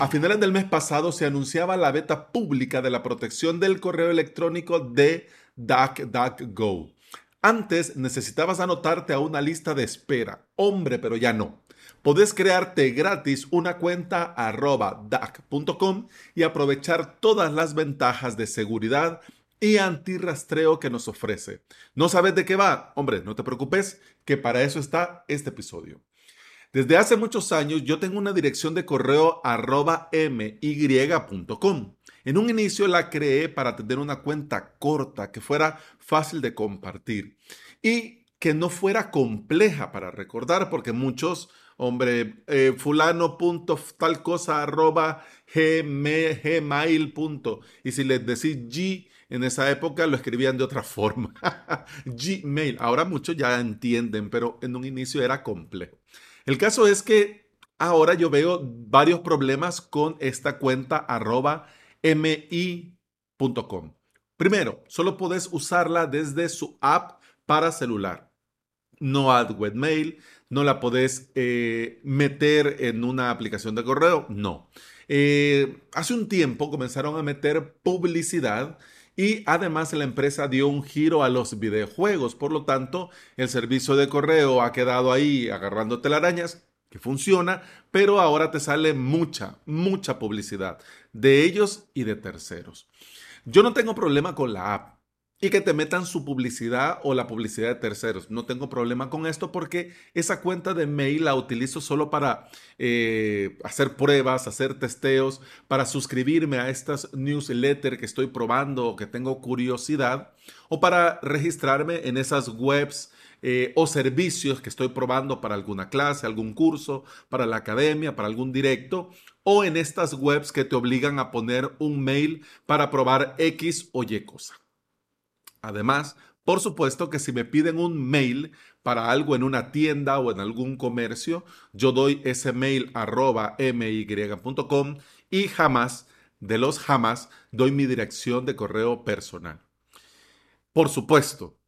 A finales del mes pasado se anunciaba la beta pública de la protección del correo electrónico de DuckDuckGo. Antes necesitabas anotarte a una lista de espera. Hombre, pero ya no. Podés crearte gratis una cuenta arroba duck.com y aprovechar todas las ventajas de seguridad y antirrastreo que nos ofrece. ¿No sabes de qué va? Hombre, no te preocupes, que para eso está este episodio. Desde hace muchos años yo tengo una dirección de correo arroba my.com. En un inicio la creé para tener una cuenta corta que fuera fácil de compartir y que no fuera compleja para recordar porque muchos, hombre, eh, fulano punto tal cosa arroba gmail punto. Y si les decís G en esa época lo escribían de otra forma. Gmail. Ahora muchos ya entienden, pero en un inicio era complejo. El caso es que ahora yo veo varios problemas con esta cuenta arroba mi.com. Primero, solo puedes usarla desde su app para celular. No ad webmail, no la podés eh, meter en una aplicación de correo, no. Eh, hace un tiempo comenzaron a meter publicidad y además la empresa dio un giro a los videojuegos. Por lo tanto, el servicio de correo ha quedado ahí agarrando telarañas que funciona, pero ahora te sale mucha, mucha publicidad de ellos y de terceros. Yo no tengo problema con la app y que te metan su publicidad o la publicidad de terceros. No tengo problema con esto porque esa cuenta de mail la utilizo solo para eh, hacer pruebas, hacer testeos, para suscribirme a estas newsletters que estoy probando o que tengo curiosidad o para registrarme en esas webs eh, o servicios que estoy probando para alguna clase, algún curso, para la academia, para algún directo, o en estas webs que te obligan a poner un mail para probar X o Y cosa. Además, por supuesto que si me piden un mail para algo en una tienda o en algún comercio, yo doy ese mail arroba my.com y jamás, de los jamás, doy mi dirección de correo personal. Por supuesto,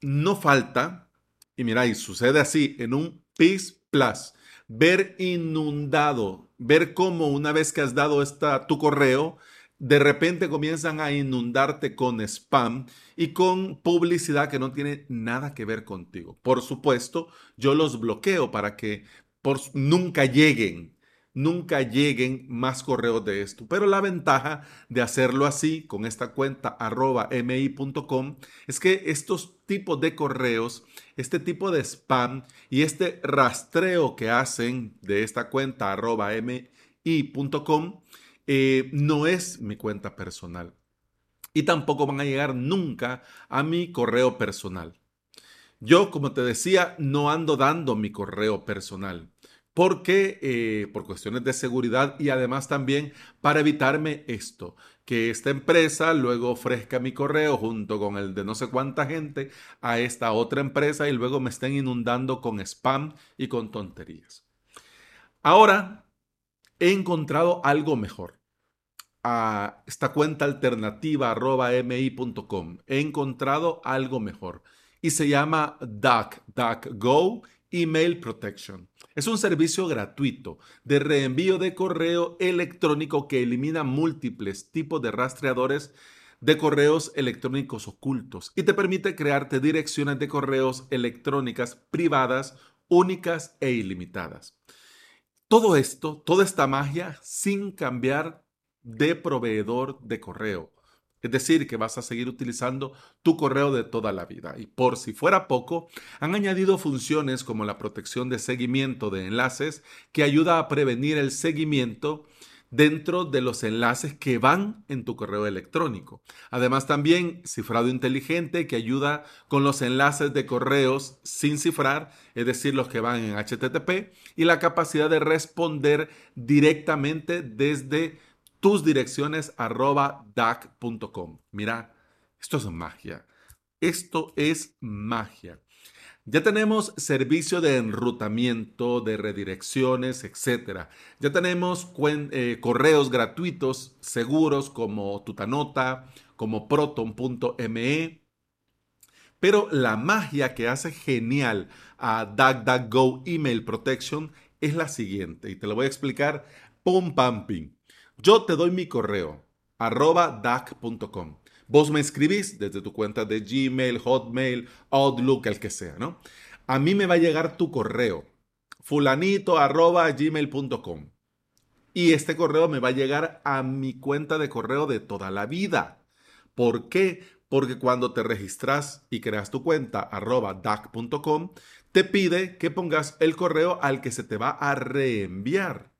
no falta, y mira, y sucede así en un PIS Plus, ver inundado, ver cómo una vez que has dado esta, tu correo, de repente comienzan a inundarte con spam y con publicidad que no tiene nada que ver contigo. Por supuesto, yo los bloqueo para que por, nunca lleguen nunca lleguen más correos de esto. Pero la ventaja de hacerlo así con esta cuenta arroba mi.com es que estos tipos de correos, este tipo de spam y este rastreo que hacen de esta cuenta arroba mi.com eh, no es mi cuenta personal. Y tampoco van a llegar nunca a mi correo personal. Yo, como te decía, no ando dando mi correo personal porque eh, por cuestiones de seguridad y además también para evitarme esto, que esta empresa luego ofrezca mi correo junto con el de no sé cuánta gente a esta otra empresa y luego me estén inundando con spam y con tonterías. Ahora he encontrado algo mejor. A esta cuenta alternativa arroba mi.com he encontrado algo mejor y se llama DuckDuckGo Email Protection. Es un servicio gratuito de reenvío de correo electrónico que elimina múltiples tipos de rastreadores de correos electrónicos ocultos y te permite crearte direcciones de correos electrónicas privadas, únicas e ilimitadas. Todo esto, toda esta magia sin cambiar de proveedor de correo. Es decir, que vas a seguir utilizando tu correo de toda la vida. Y por si fuera poco, han añadido funciones como la protección de seguimiento de enlaces que ayuda a prevenir el seguimiento dentro de los enlaces que van en tu correo electrónico. Además también cifrado inteligente que ayuda con los enlaces de correos sin cifrar, es decir, los que van en HTTP, y la capacidad de responder directamente desde tus direcciones arroba. Mira, esto es magia. Esto es magia. Ya tenemos servicio de enrutamiento, de redirecciones, etc. Ya tenemos eh, correos gratuitos seguros como Tutanota, como proton.me. Pero la magia que hace genial a DuckDuckGo Email Protection es la siguiente y te lo voy a explicar Pum, pam. Yo te doy mi correo, arroba dac.com. Vos me escribís desde tu cuenta de Gmail, Hotmail, Outlook, el que sea, ¿no? A mí me va a llegar tu correo, fulanito arroba gmail.com. Y este correo me va a llegar a mi cuenta de correo de toda la vida. ¿Por qué? Porque cuando te registras y creas tu cuenta arroba dac.com, te pide que pongas el correo al que se te va a reenviar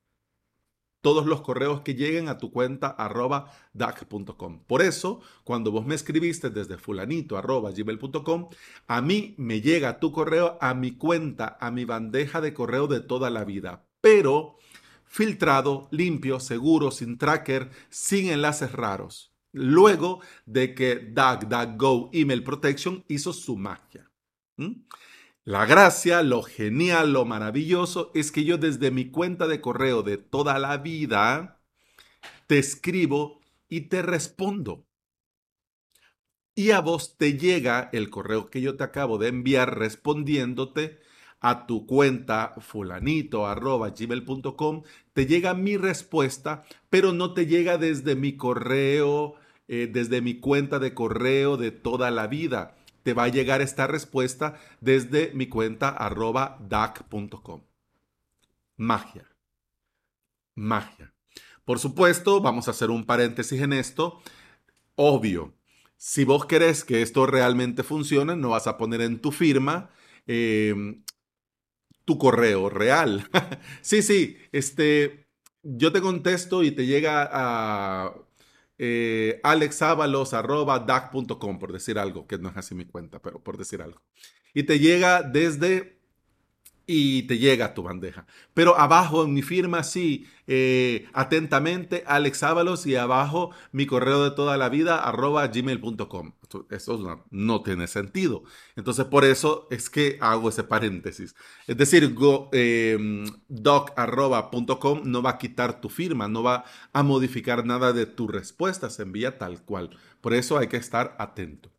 todos los correos que lleguen a tu cuenta arroba dac.com. Por eso, cuando vos me escribiste desde fulanito a mí me llega tu correo a mi cuenta, a mi bandeja de correo de toda la vida. Pero filtrado, limpio, seguro, sin tracker, sin enlaces raros. Luego de que DuckDuckGo Email Protection hizo su magia. La gracia, lo genial, lo maravilloso es que yo desde mi cuenta de correo de toda la vida te escribo y te respondo. Y a vos te llega el correo que yo te acabo de enviar respondiéndote a tu cuenta fulanito arroba gmail.com, te llega mi respuesta, pero no te llega desde mi correo, eh, desde mi cuenta de correo de toda la vida. Te va a llegar esta respuesta desde mi cuenta arroba dac.com. Magia. Magia. Por supuesto, vamos a hacer un paréntesis en esto. Obvio, si vos querés que esto realmente funcione, no vas a poner en tu firma eh, tu correo real. sí, sí, este, yo te contesto y te llega a eh, alexavalos.dac.com, por decir algo, que no es así mi cuenta, pero por decir algo. Y te llega desde y te llega a tu bandeja. Pero abajo en mi firma, sí, eh, atentamente, Alex Ábalos y abajo mi correo de toda la vida, arroba gmail.com. Eso no, tiene sentido. Entonces, por eso es que hago ese paréntesis. Es decir, em, doc.com no va a quitar tu firma, no va a modificar nada de tu respuesta, se envía tal cual. Por eso hay que estar atento.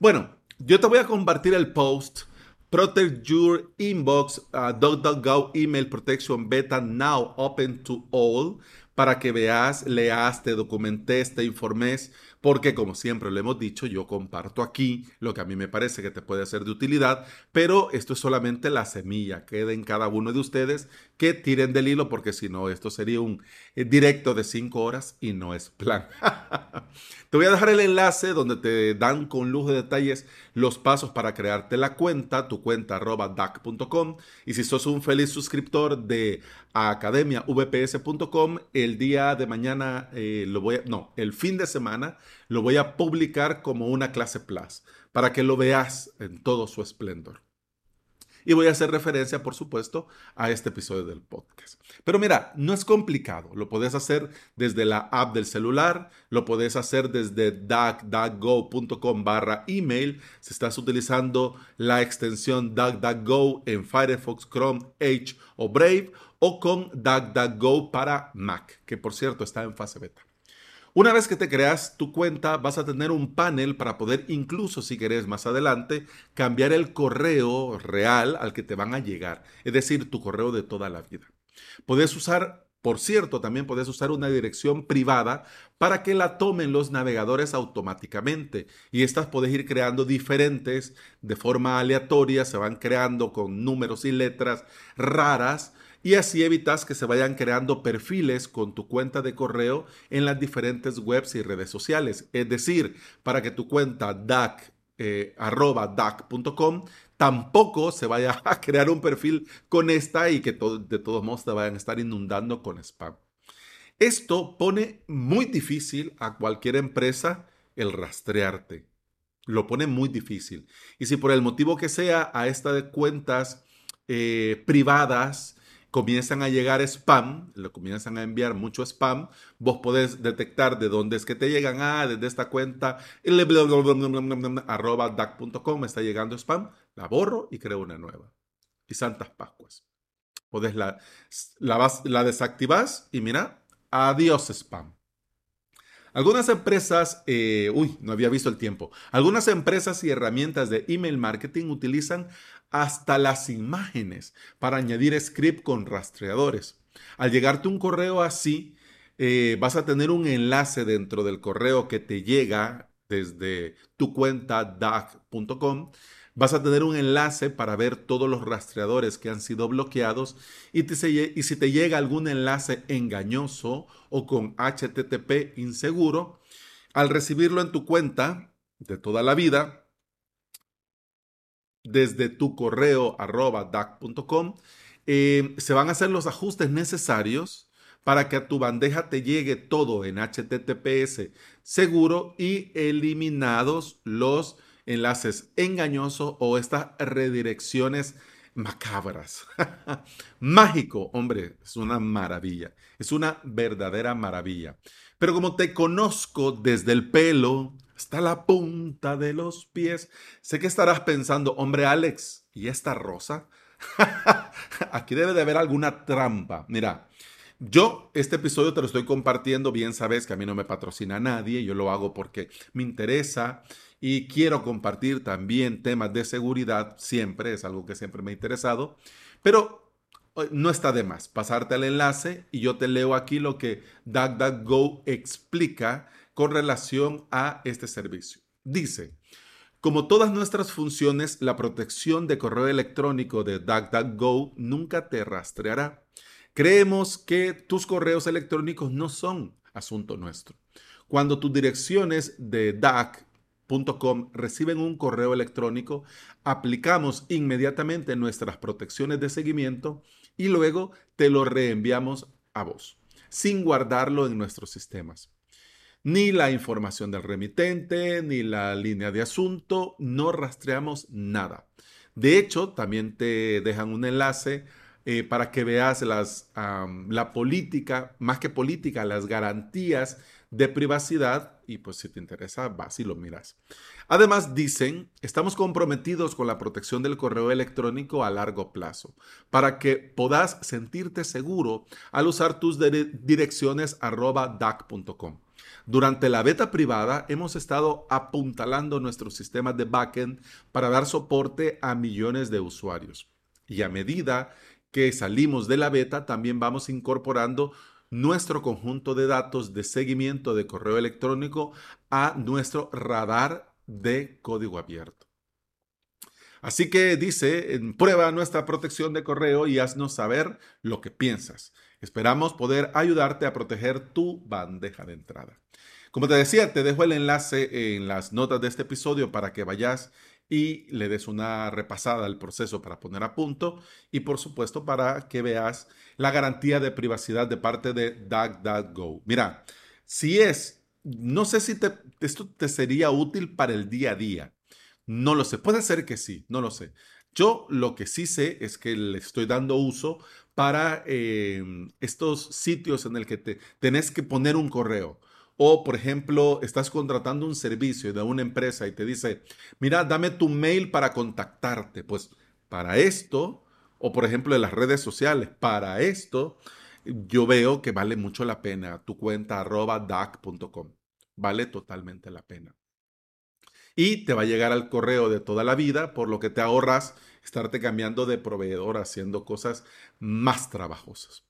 Bueno, yo te voy a compartir el post Protect your inbox, uh, DuckDuckGo email protection beta now open to all para que veas, leas, te documentes, te informes, porque como siempre lo hemos dicho, yo comparto aquí lo que a mí me parece que te puede ser de utilidad, pero esto es solamente la semilla, queda en cada uno de ustedes que tiren del hilo, porque si no, esto sería un directo de cinco horas y no es plan. te voy a dejar el enlace donde te dan con lujo de detalles los pasos para crearte la cuenta, tu cuenta arroba dac.com, y si sos un feliz suscriptor de academiavps.com, el día de mañana eh, lo voy a, no, el fin de semana lo voy a publicar como una clase plus para que lo veas en todo su esplendor. Y voy a hacer referencia, por supuesto, a este episodio del podcast. Pero mira, no es complicado. Lo puedes hacer desde la app del celular, lo puedes hacer desde duckduckgo.com barra email. Si estás utilizando la extensión DuckDuckGo en Firefox, Chrome, Edge o Brave, o con DuckDuckGo para Mac, que por cierto está en fase beta. Una vez que te creas tu cuenta, vas a tener un panel para poder incluso, si querés más adelante, cambiar el correo real al que te van a llegar, es decir, tu correo de toda la vida. Puedes usar, por cierto, también puedes usar una dirección privada para que la tomen los navegadores automáticamente. Y estas puedes ir creando diferentes de forma aleatoria, se van creando con números y letras raras y así evitas que se vayan creando perfiles con tu cuenta de correo en las diferentes webs y redes sociales. Es decir, para que tu cuenta DAC eh, dac.com tampoco se vaya a crear un perfil con esta y que de todos modos te vayan a estar inundando con spam. Esto pone muy difícil a cualquier empresa el rastrearte. Lo pone muy difícil. Y si por el motivo que sea a estas cuentas eh, privadas comienzan a llegar spam, le comienzan a enviar mucho spam, vos podés detectar de dónde es que te llegan, ah, desde esta cuenta, arroba dac.com está llegando spam, la borro y creo una nueva. Y Santas Pascuas. Podés la, la, la desactivás y mira, adiós spam. Algunas empresas, eh, uy, no había visto el tiempo. Algunas empresas y herramientas de email marketing utilizan hasta las imágenes para añadir script con rastreadores. Al llegarte un correo así, eh, vas a tener un enlace dentro del correo que te llega desde tu cuenta DAG.com. Vas a tener un enlace para ver todos los rastreadores que han sido bloqueados y, y si te llega algún enlace engañoso o con HTTP inseguro, al recibirlo en tu cuenta de toda la vida, desde tu correo arroba DAC.com, eh, se van a hacer los ajustes necesarios para que a tu bandeja te llegue todo en HTTPS seguro y eliminados los enlaces engañosos o estas redirecciones macabras. Mágico, hombre, es una maravilla, es una verdadera maravilla. Pero como te conozco desde el pelo hasta la punta de los pies, sé que estarás pensando, hombre Alex, ¿y esta rosa? Aquí debe de haber alguna trampa. Mira, yo este episodio te lo estoy compartiendo, bien sabes que a mí no me patrocina nadie, yo lo hago porque me interesa y quiero compartir también temas de seguridad, siempre es algo que siempre me ha interesado, pero eh, no está de más pasarte el enlace y yo te leo aquí lo que DuckDuckGo explica con relación a este servicio. Dice, como todas nuestras funciones, la protección de correo electrónico de DuckDuckGo nunca te rastreará. Creemos que tus correos electrónicos no son asunto nuestro. Cuando tus direcciones de duck.com reciben un correo electrónico, aplicamos inmediatamente nuestras protecciones de seguimiento y luego te lo reenviamos a vos, sin guardarlo en nuestros sistemas. Ni la información del remitente, ni la línea de asunto, no rastreamos nada. De hecho, también te dejan un enlace eh, para que veas la política, más que política, las garantías de privacidad y pues si te interesa, vas y lo miras. Además, dicen, estamos comprometidos con la protección del correo electrónico a largo plazo, para que puedas sentirte seguro al usar tus direcciones arroba DAC.com. Durante la beta privada hemos estado apuntalando nuestros sistemas de backend para dar soporte a millones de usuarios. Y a medida que salimos de la beta, también vamos incorporando nuestro conjunto de datos de seguimiento de correo electrónico a nuestro radar de código abierto. Así que dice, prueba nuestra protección de correo y haznos saber lo que piensas. Esperamos poder ayudarte a proteger tu bandeja de entrada. Como te decía, te dejo el enlace en las notas de este episodio para que vayas y le des una repasada al proceso para poner a punto y por supuesto para que veas la garantía de privacidad de parte de DuckDuckGo. Mira, si es, no sé si esto te sería útil para el día a día. No lo sé, puede ser que sí, no lo sé. Yo lo que sí sé es que le estoy dando uso para eh, estos sitios en el que te tenés que poner un correo o, por ejemplo, estás contratando un servicio de una empresa y te dice, mira, dame tu mail para contactarte. Pues para esto, o por ejemplo en las redes sociales, para esto, yo veo que vale mucho la pena tu cuenta arroba dac.com. Vale totalmente la pena. Y te va a llegar al correo de toda la vida, por lo que te ahorras estarte cambiando de proveedor haciendo cosas más trabajosas.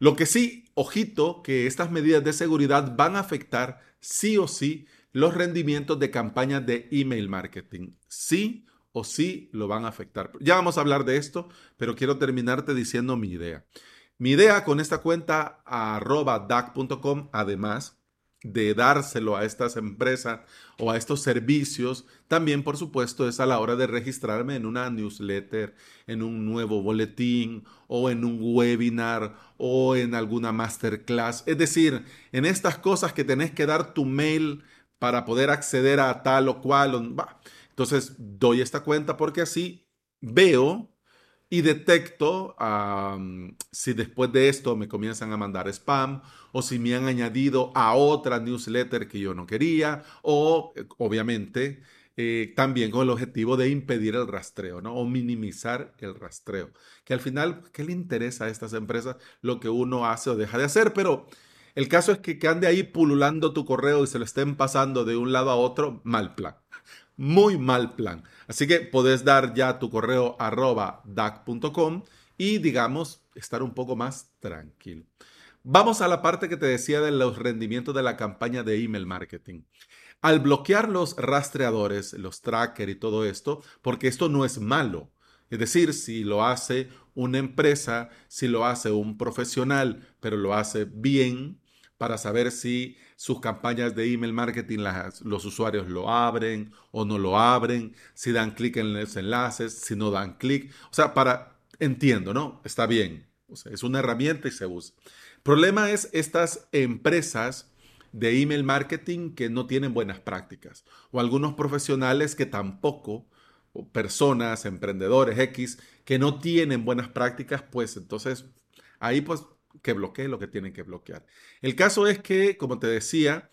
Lo que sí, ojito, que estas medidas de seguridad van a afectar sí o sí los rendimientos de campañas de email marketing. Sí o sí lo van a afectar. Ya vamos a hablar de esto, pero quiero terminarte diciendo mi idea. Mi idea con esta cuenta arroba dac.com, además, de dárselo a estas empresas o a estos servicios, también por supuesto es a la hora de registrarme en una newsletter, en un nuevo boletín o en un webinar o en alguna masterclass. Es decir, en estas cosas que tenés que dar tu mail para poder acceder a tal o cual. Entonces doy esta cuenta porque así veo y detecto si después de esto me comienzan a mandar spam o si me han añadido a otra newsletter que yo no quería o obviamente eh, también con el objetivo de impedir el rastreo ¿no? o minimizar el rastreo. Que al final, ¿qué le interesa a estas empresas lo que uno hace o deja de hacer? Pero el caso es que, que ande ahí pululando tu correo y se lo estén pasando de un lado a otro, mal plan. Muy mal plan. Así que podés dar ya tu correo arroba dac.com y, digamos, estar un poco más tranquilo. Vamos a la parte que te decía de los rendimientos de la campaña de email marketing. Al bloquear los rastreadores, los trackers y todo esto, porque esto no es malo. Es decir, si lo hace una empresa, si lo hace un profesional, pero lo hace bien, para saber si sus campañas de email marketing los usuarios lo abren o no lo abren, si dan clic en los enlaces, si no dan clic. O sea, para, entiendo, ¿no? Está bien. es una herramienta y se usa. Problema es estas empresas de email marketing que no tienen buenas prácticas o algunos profesionales que tampoco, personas, emprendedores X, que no tienen buenas prácticas, pues entonces ahí pues que bloquee lo que tienen que bloquear. El caso es que, como te decía,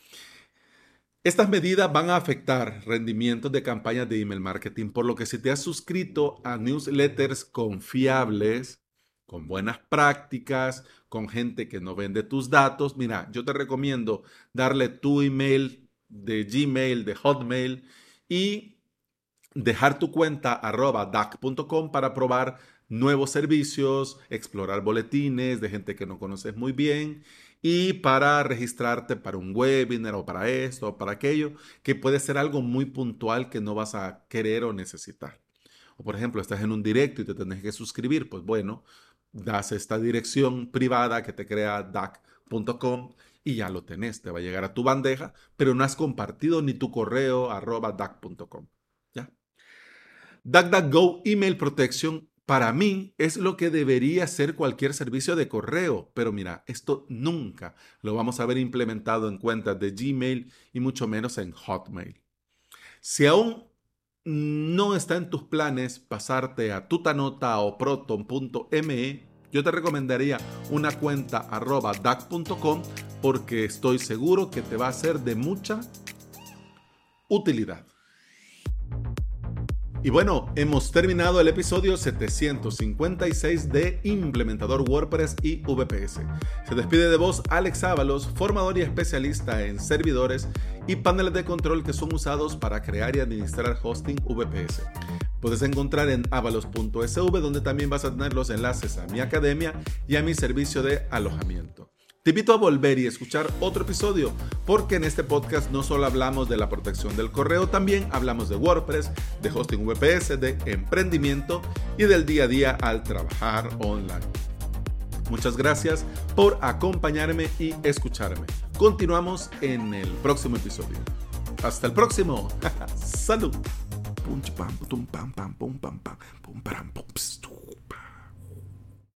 estas medidas van a afectar rendimientos de campañas de email marketing, por lo que si te has suscrito a newsletters confiables, con buenas prácticas, con gente que no vende tus datos, mira, yo te recomiendo darle tu email de Gmail, de Hotmail y dejar tu cuenta arroba dac.com para probar nuevos servicios, explorar boletines de gente que no conoces muy bien y para registrarte para un webinar o para esto o para aquello, que puede ser algo muy puntual que no vas a querer o necesitar. O por ejemplo, estás en un directo y te tenés que suscribir, pues bueno, das esta dirección privada que te crea dac.com y ya lo tenés, te va a llegar a tu bandeja, pero no has compartido ni tu correo arroba dac.com. DuckDuckGo Email Protection para mí es lo que debería ser cualquier servicio de correo, pero mira, esto nunca lo vamos a ver implementado en cuentas de Gmail y mucho menos en Hotmail. Si aún no está en tus planes pasarte a tutanota o proton.me, yo te recomendaría una cuenta arroba dac.com porque estoy seguro que te va a ser de mucha utilidad. Y bueno, hemos terminado el episodio 756 de Implementador WordPress y VPS. Se despide de vos Alex Ábalos, formador y especialista en servidores y paneles de control que son usados para crear y administrar hosting VPS. Puedes encontrar en avalos.sv donde también vas a tener los enlaces a mi academia y a mi servicio de alojamiento. Te invito a volver y escuchar otro episodio, porque en este podcast no solo hablamos de la protección del correo, también hablamos de WordPress, de hosting VPS, de emprendimiento y del día a día al trabajar online. Muchas gracias por acompañarme y escucarme. Continuamos en el próximo episodio. Hasta el próximo. Salud.